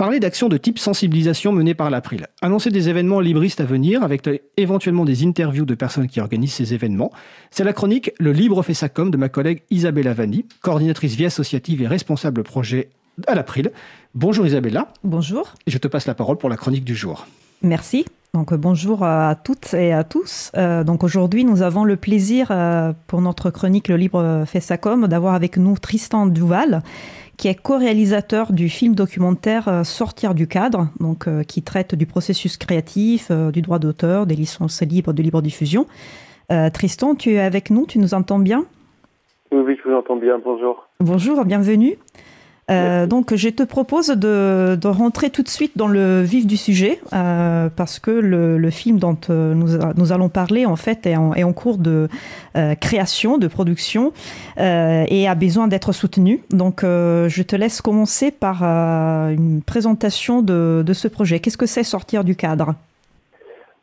Parler d'actions de type sensibilisation menées par l'April. Annoncer des événements libristes à venir avec éventuellement des interviews de personnes qui organisent ces événements. C'est la chronique Le Libre fait sa com de ma collègue Isabella Vanni, coordinatrice vie associative et responsable projet à l'April. Bonjour Isabella. Bonjour. Et je te passe la parole pour la chronique du jour. Merci. Donc bonjour à toutes et à tous. Euh, donc aujourd'hui, nous avons le plaisir euh, pour notre chronique Le Libre fait sa com d'avoir avec nous Tristan Duval qui est co-réalisateur du film documentaire euh, Sortir du cadre, donc, euh, qui traite du processus créatif, euh, du droit d'auteur, des licences libres, de libre diffusion. Tristan, tu es avec nous, tu nous entends bien? Oui, oui, je vous entends bien, bonjour. Bonjour, bienvenue. Euh, donc, je te propose de, rentrer tout de suite dans le vif du sujet, euh, parce que le, film dont euh, nous, allons parler, en fait, est en, cours de création, de production, et a besoin d'être soutenu. Donc, je te laisse commencer par une présentation de, de ce projet. Qu'est-ce que c'est Sortir du cadre?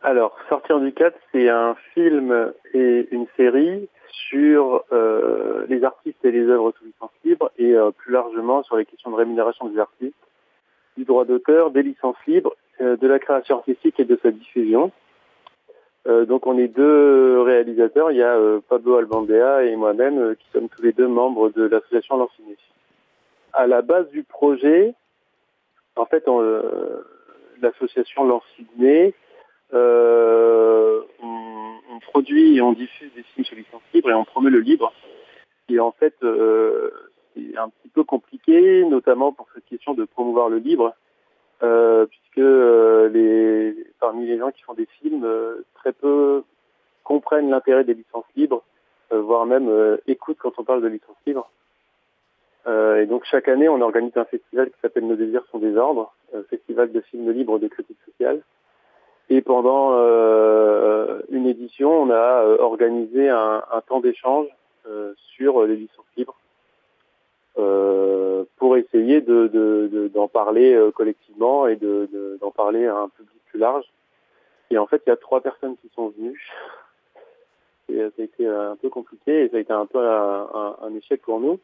Alors, Sortir du cadre, c'est un film et une série sur euh, les artistes et les œuvres sous licence libre et euh, plus largement sur les questions de rémunération des artistes, du droit d'auteur, des licences libres, euh, de la création artistique et de sa diffusion. donc on est deux réalisateurs, il y a Pablo Albandea et moi-même qui sommes tous les deux membres de l'association Lanciné. À la base du projet, en fait, l'association Lanciné, on produit et on diffuse des films sur licence et on promet le libre. Et en fait, euh, c'est un petit peu compliqué, notamment pour cette question de promouvoir le libre, euh, puisque euh, parmi les gens qui font des films, très peu comprennent l'intérêt des licences libres, voire même écoutent quand on parle de licences libres. et donc chaque année, on organise un festival qui s'appelle Nos désirs sont des ordres, festival de films libres de critique sociale. Et pendant euh, une édition, on a euh, organisé un, temps d'échange euh, sur les licences libres pour essayer d'en parler collectivement et d'en parler à un public plus large. Et en fait, il y a trois personnes qui sont venues. Et ça a été un peu compliqué et ça a été un peu un, échec pour nous.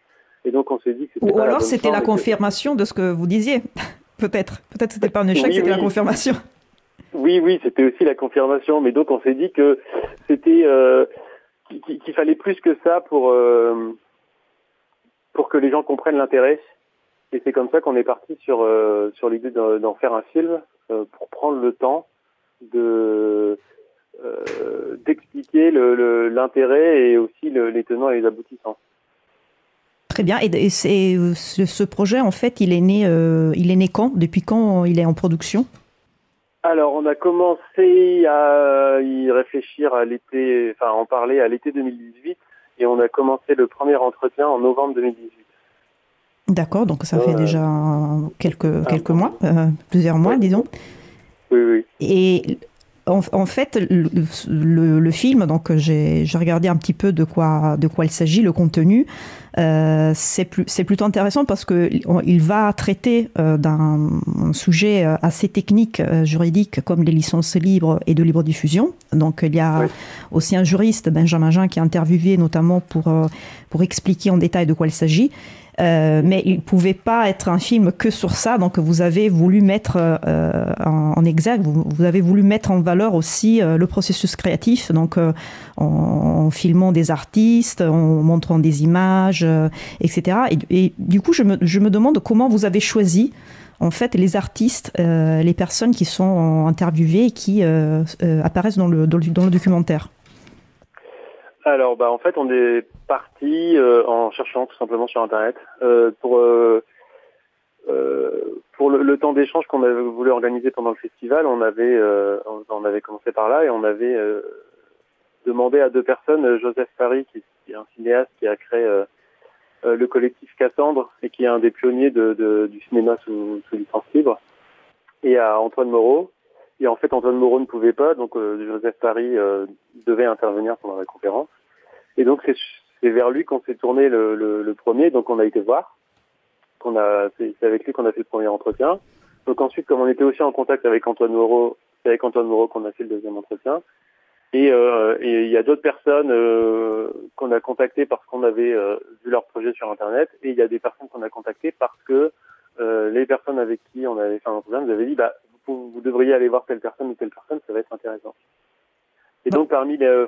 Et donc on s'est dit que c'était. Ou alors c'était la confirmation de ce que vous disiez. Peut-être. Peut-être c'était pas un échec, c'était la confirmation. Oui, oui, c'était aussi la confirmation. Mais donc on s'est dit que c'était euh, qu'il fallait plus que ça pour euh, pour que les gens comprennent l'intérêt. Et c'est comme ça qu'on est parti sur euh, l'idée d'en faire un film pour prendre le temps de d'expliquer l'intérêt et aussi les tenants et les aboutissants. Très bien. Et, ce, projet, en fait, il est né, il est né quand? Depuis quand il est en production? Alors, on a commencé à y réfléchir à l'été, enfin, en parler à l'été 2018, et on a commencé le premier entretien en novembre 2018. D'accord, donc ça fait déjà quelques, quelques mois, euh, plusieurs mois, disons. Oui, oui. Et en, fait, le, film, donc j'ai regardé un petit peu de quoi, de quoi il s'agit, le contenu. Euh, c'est plutôt intéressant parce que il va traiter euh, d'un sujet euh, assez technique, juridique, comme les licences libres et de libre diffusion. Donc il y a aussi un juriste, Benjamin Jean, qui est interviewé notamment pour, pour expliquer en détail de quoi il s'agit. Euh, mais il ne pouvait pas être un film que sur ça. Donc vous avez voulu mettre euh, en, exergue, vous, avez voulu mettre en valeur aussi euh, le processus créatif, donc en, filmant des artistes, en montrant des images, etc. Et, du coup, je me, demande comment vous avez choisi en fait les artistes, les personnes qui sont interviewées et qui apparaissent dans le, dans le documentaire. Alors, bah, en fait, on est parti euh, en cherchant tout simplement sur Internet euh, pour euh, le, temps d'échange qu'on avait voulu organiser pendant le festival. On avait on, avait commencé par là et on avait demandé à deux personnes, Joseph Paris, qui, est un cinéaste qui a créé le collectif Cassandre et qui est un des pionniers du cinéma sous, licence libre, et à Antoine Moreau, et en fait, Antoine Moreau ne pouvait pas, donc euh, Joseph Paris euh, devait intervenir pendant la conférence. Et donc c'est vers lui qu'on s'est tourné le, le, premier, donc on a été voir. C'est avec lui qu'on a fait le premier entretien. Donc ensuite, comme on était aussi en contact avec Antoine Moreau, c'est avec Antoine Moreau qu'on a fait le deuxième entretien. Et euh, il y a d'autres personnes euh, qu'on a contactées parce qu'on avait vu leur projet sur Internet, et il y a des personnes qu'on a contactées parce que les personnes avec qui on avait fait un entretien nous avaient dit bah vous, devriez aller voir telle personne ou telle personne, ça va être intéressant. Et donc parmi les,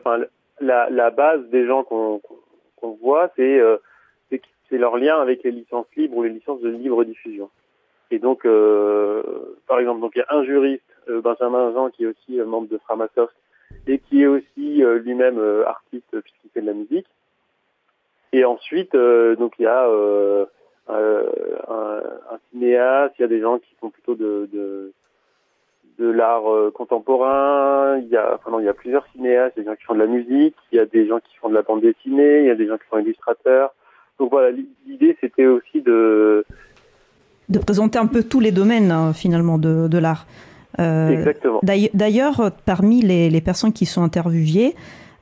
la, la base des gens qu'on voit, c'est c'est leur lien avec les licences libres ou les licences de libre diffusion. Et donc, euh, par exemple, donc il y a un juriste, euh, Benjamin Jean, qui est aussi euh, membre de Framasoft et qui est aussi lui-même artiste puisqu'il fait de la musique. Et ensuite, donc il y a un, cinéaste, il y a des gens qui font plutôt de, l'art contemporain. Il y a, plusieurs cinéastes, il y a des gens qui font de la musique, il y a des gens qui font de la bande dessinée, il y a des gens qui sont illustrateurs. Donc voilà, l'idée c'était aussi de de présenter un peu tous les domaines hein, finalement de l'art. Euh, Exactement. D'ailleurs, parmi les, les, personnes qui sont interviewées,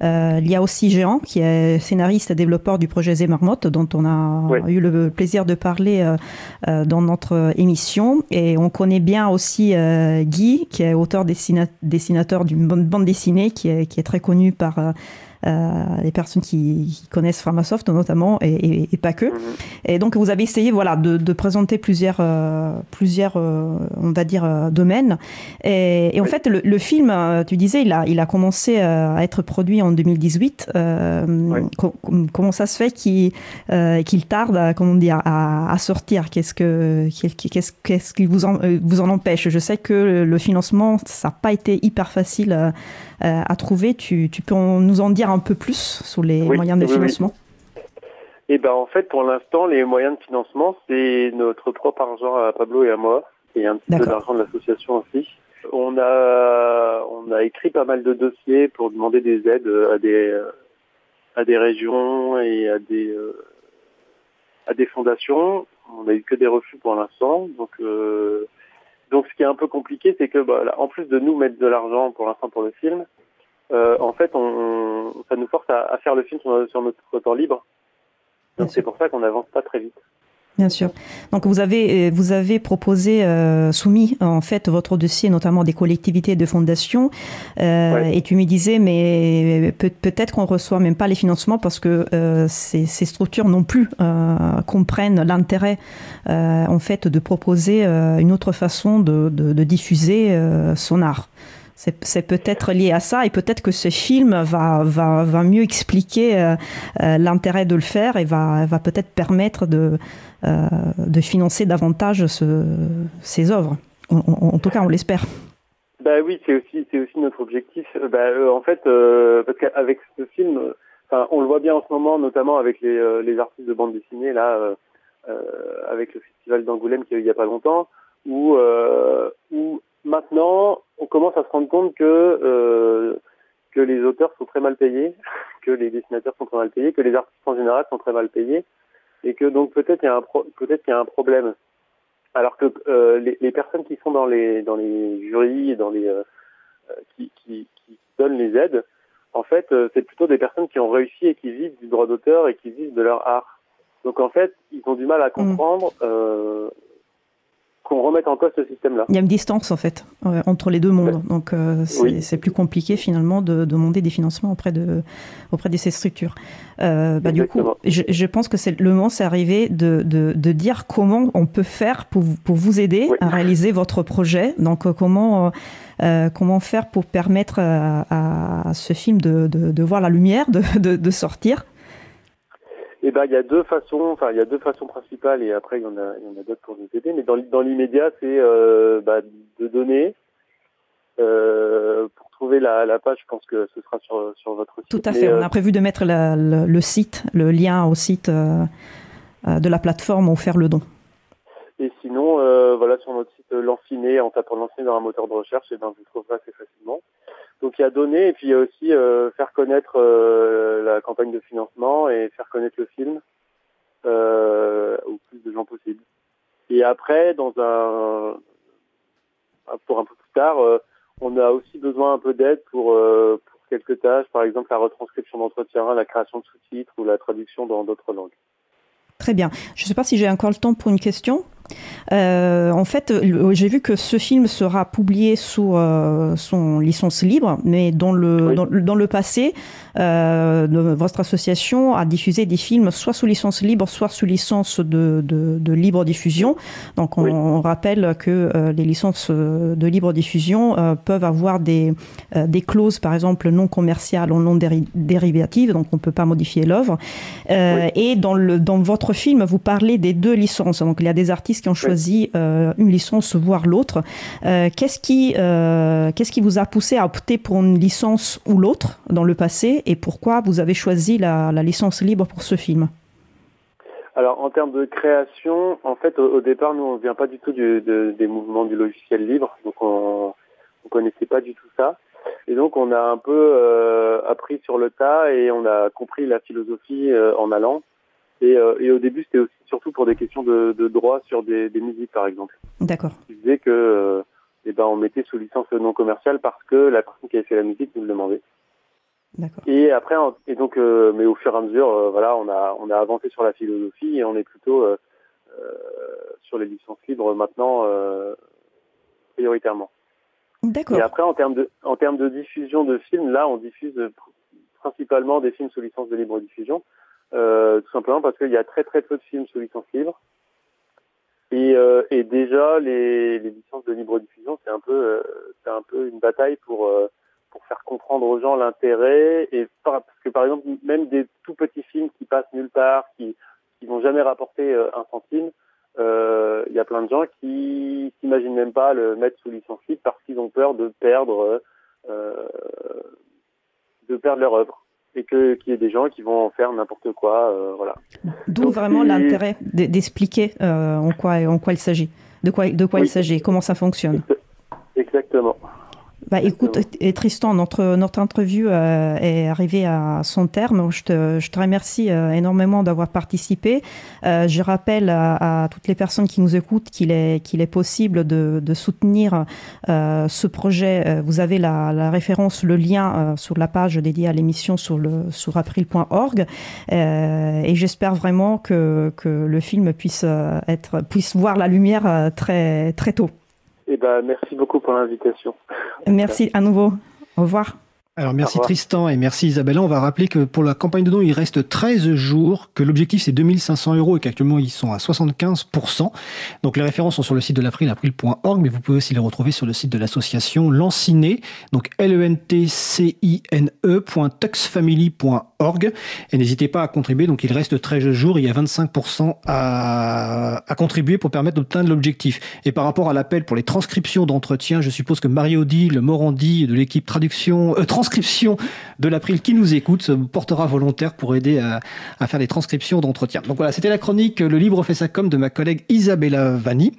euh, il y a aussi Géant, qui est scénariste et développeur du projet Zemarmot, dont on a eu le plaisir de parler euh, dans notre émission. Et on connaît bien aussi euh, Guy, qui est auteur dessinateur d'une bande dessinée, qui est, qui est très connu par les personnes qui, connaissent Pharmasoft notamment et, et, pas que. Mhm. Et donc vous avez essayé voilà de, de présenter plusieurs euh, plusieurs euh, on va dire domaines. Et, et en fait le, le, film, tu disais, il a il a commencé à être produit en 2018. comment ça se fait qu'il qu'il tarde, comment dire, à, à sortir? Qu'est-ce que qu'est-ce qu'est-ce qui vous en vous en empêche? Je sais que le financement ça n'a pas été hyper facile à trouver. Tu, tu peux nous en dire un peu plus sur les moyens de financement Eh ben, en fait, pour l'instant, les moyens de financement, c'est notre propre argent à Pablo et à moi, et un petit peu d'argent de l'association aussi. On a, on a écrit pas mal de dossiers pour demander des aides à des, à des régions et à des, euh, à des fondations. On n'a eu que des refus pour l'instant, donc. Euh, donc, ce qui est un peu compliqué, c'est que, bah, en plus de nous mettre de l'argent pour l'instant pour le film, euh, en fait, on, ça nous force à, faire le film sur, notre temps libre. Donc c'est pour ça qu'on n'avance pas très vite. Bien sûr. Donc vous avez euh, vous avez proposé euh, soumis en fait votre dossier notamment des collectivités et de fondations euh, et tu me disais mais peut, peut-être qu'on reçoit même pas les financements parce que euh, ces, ces, structures non plus comprennent l'intérêt en fait de proposer une autre façon de, de, de diffuser son art. C'est peut-être lié à ça et peut-être que ce film va, mieux expliquer euh, euh, l'intérêt de le faire et va, peut-être permettre de, euh, financer davantage ce, ces œuvres. En, tout cas, on l'espère. Bah oui, c'est aussi, notre objectif. Bah, en fait, parce qu'avec ce film, on le voit bien en ce moment, notamment avec les, artistes de bande dessinée, là, avec le festival d'Angoulême qui a eu il n'y a pas longtemps, où Maintenant, on commence à se rendre compte que euh, que les auteurs sont très mal payés, que les dessinateurs sont très mal payés, que les artistes en général sont très mal payés, et que donc peut-être il y a un peut-être qu'il y a un problème. Alors que euh, les, les, personnes qui sont dans les dans les jurys, dans les euh, qui, qui, qui, donnent les aides, en fait, euh, c'est plutôt des personnes qui ont réussi et qui vivent du droit d'auteur et qui vivent de leur art. Donc en fait, ils ont du mal à mmh. comprendre euh, qu'on remette en cause ce système-là. Il y a une distance en fait euh, entre les deux mondes, donc euh, c'est plus compliqué finalement de, demander des financements auprès de auprès de ces structures. Euh, bah, du coup, je, je pense que c'est le moment, c'est arrivé de, de, de, dire comment on peut faire pour pour vous aider à réaliser votre projet. Donc comment euh, comment faire pour permettre à, à ce film de, de, de, voir la lumière, de, de sortir eh ben, il y a deux façons, enfin, il y a deux façons principales et après, il y en a, il y en a d'autres pour nous aider. Mais dans, dans l'immédiat, c'est euh, bah, de donner. Euh, pour trouver la, la, page, je pense que ce sera sur, sur votre site. Tout à fait. On a euh, prévu de mettre la, le, le, site, le lien au site de la plateforme où faire le don. Et sinon, euh, voilà, sur notre site Lanciné, en tapant Lanciné dans un moteur de recherche, et eh ben, vous trouverez assez facilement. Donc il y a donner et puis il y a aussi euh, faire connaître euh, la campagne de financement et faire connaître le film euh, au plus de gens possible. Et après, dans un pour un peu plus tard, euh, on a aussi besoin un peu d'aide pour, euh, pour quelques tâches, par exemple la retranscription d'entretien, la création de sous-titres ou la traduction dans d'autres langues. Très bien. Je ne sais pas si j'ai encore le temps pour une question. Euh, en fait, j'ai vu que ce film sera publié sous euh, son licence libre, mais dans le, dans, le passé, euh, votre association a diffusé des films soit sous licence libre, soit sous licence de, de, libre diffusion. Donc on, rappelle que euh, les licences de libre diffusion euh, peuvent avoir des, des clauses, par exemple, non commerciales ou non dérivatives, donc on ne peut pas modifier l'œuvre. Et dans, le, dans votre film, vous parlez des deux licences. Donc il y a des artistes qui ont choisi une licence, voire l'autre. qu'est-ce qui, qu'est-ce qui vous a poussé à opter pour une licence ou l'autre dans le passé et pourquoi vous avez choisi la, licence libre pour ce film? Alors en termes de création, en fait au, départ nous on vient pas du tout des mouvements du logiciel libre, donc on, ne connaissait pas du tout ça. Et donc on a un peu euh, appris sur le tas et on a compris la philosophie euh, en allant. Euh, et, au début c'était aussi surtout pour des questions de, droit sur des, musiques par exemple. D'accord. Qui disait que eh ben on mettait sous licence non commerciale parce que la personne qui avait fait la musique nous le demandait. Et après, et donc, euh, mais au fur et à mesure, euh, voilà, on a on a avancé sur la philosophie et on est plutôt euh, sur les licences libres maintenant prioritairement. D'accord. Et après, en termes de en termes de diffusion de films, là, on diffuse principalement des films sous licence de libre diffusion, tout simplement parce qu'il y a très très peu de films sous licence libre. Et, et déjà, les, les licences de libre diffusion, c'est un peu c'est un peu une bataille pour pour faire comprendre aux gens l'intérêt et parce que par exemple même des tout petits films qui passent nulle part, qui qui vont jamais rapporter euh, un centime, euh, il y a plein de gens qui s'imaginent même pas le mettre sous licence libre parce qu'ils ont peur de perdre euh, de perdre leur œuvre que qu'il y ait des gens qui vont en faire n'importe quoi, voilà. D'où vraiment l'intérêt d'expliquer en quoi en quoi il s'agit, de quoi de quoi il s'agit, comment ça fonctionne. Exactement. Bah, écoute, Tristan, notre, notre interview euh, est arrivée à son terme. Je te, je te remercie euh, énormément d'avoir participé. Euh, je rappelle à, toutes les personnes qui nous écoutent qu'il est, qu'il est possible de, de soutenir ce projet. Vous avez la, la référence, le lien sur la page dédiée à l'émission sur, le, sur april.org. et j'espère vraiment que, que le film puisse, être, puisse voir la lumière très, très tôt. Eh ben, merci beaucoup pour l'invitation. Merci à nouveau. Au revoir. Alors merci Tristan et merci Isabella. On va rappeler que pour la campagne de dons, il reste 13 jours, que l'objectif c'est 2500 euros et qu'actuellement ils sont à 75%. Donc les références sont sur le site de l'April, april.org, mais vous pouvez aussi les retrouver sur le site de l'association Lanciné, donc l e. Et n'hésitez pas à contribuer, donc il reste 13 jours, il y a 25% à, à contribuer pour permettre d'obtenir l'objectif. Et par rapport à l'appel pour les transcriptions d'entretien, je suppose que Marie-Audi, le Morandi de l'équipe traduction, euh, transcription de l'April qui nous écoute se portera volontaire pour aider à, faire des transcriptions d'entretien. Donc voilà, c'était la chronique Le Libre fait sa com de ma collègue Isabella Vanni.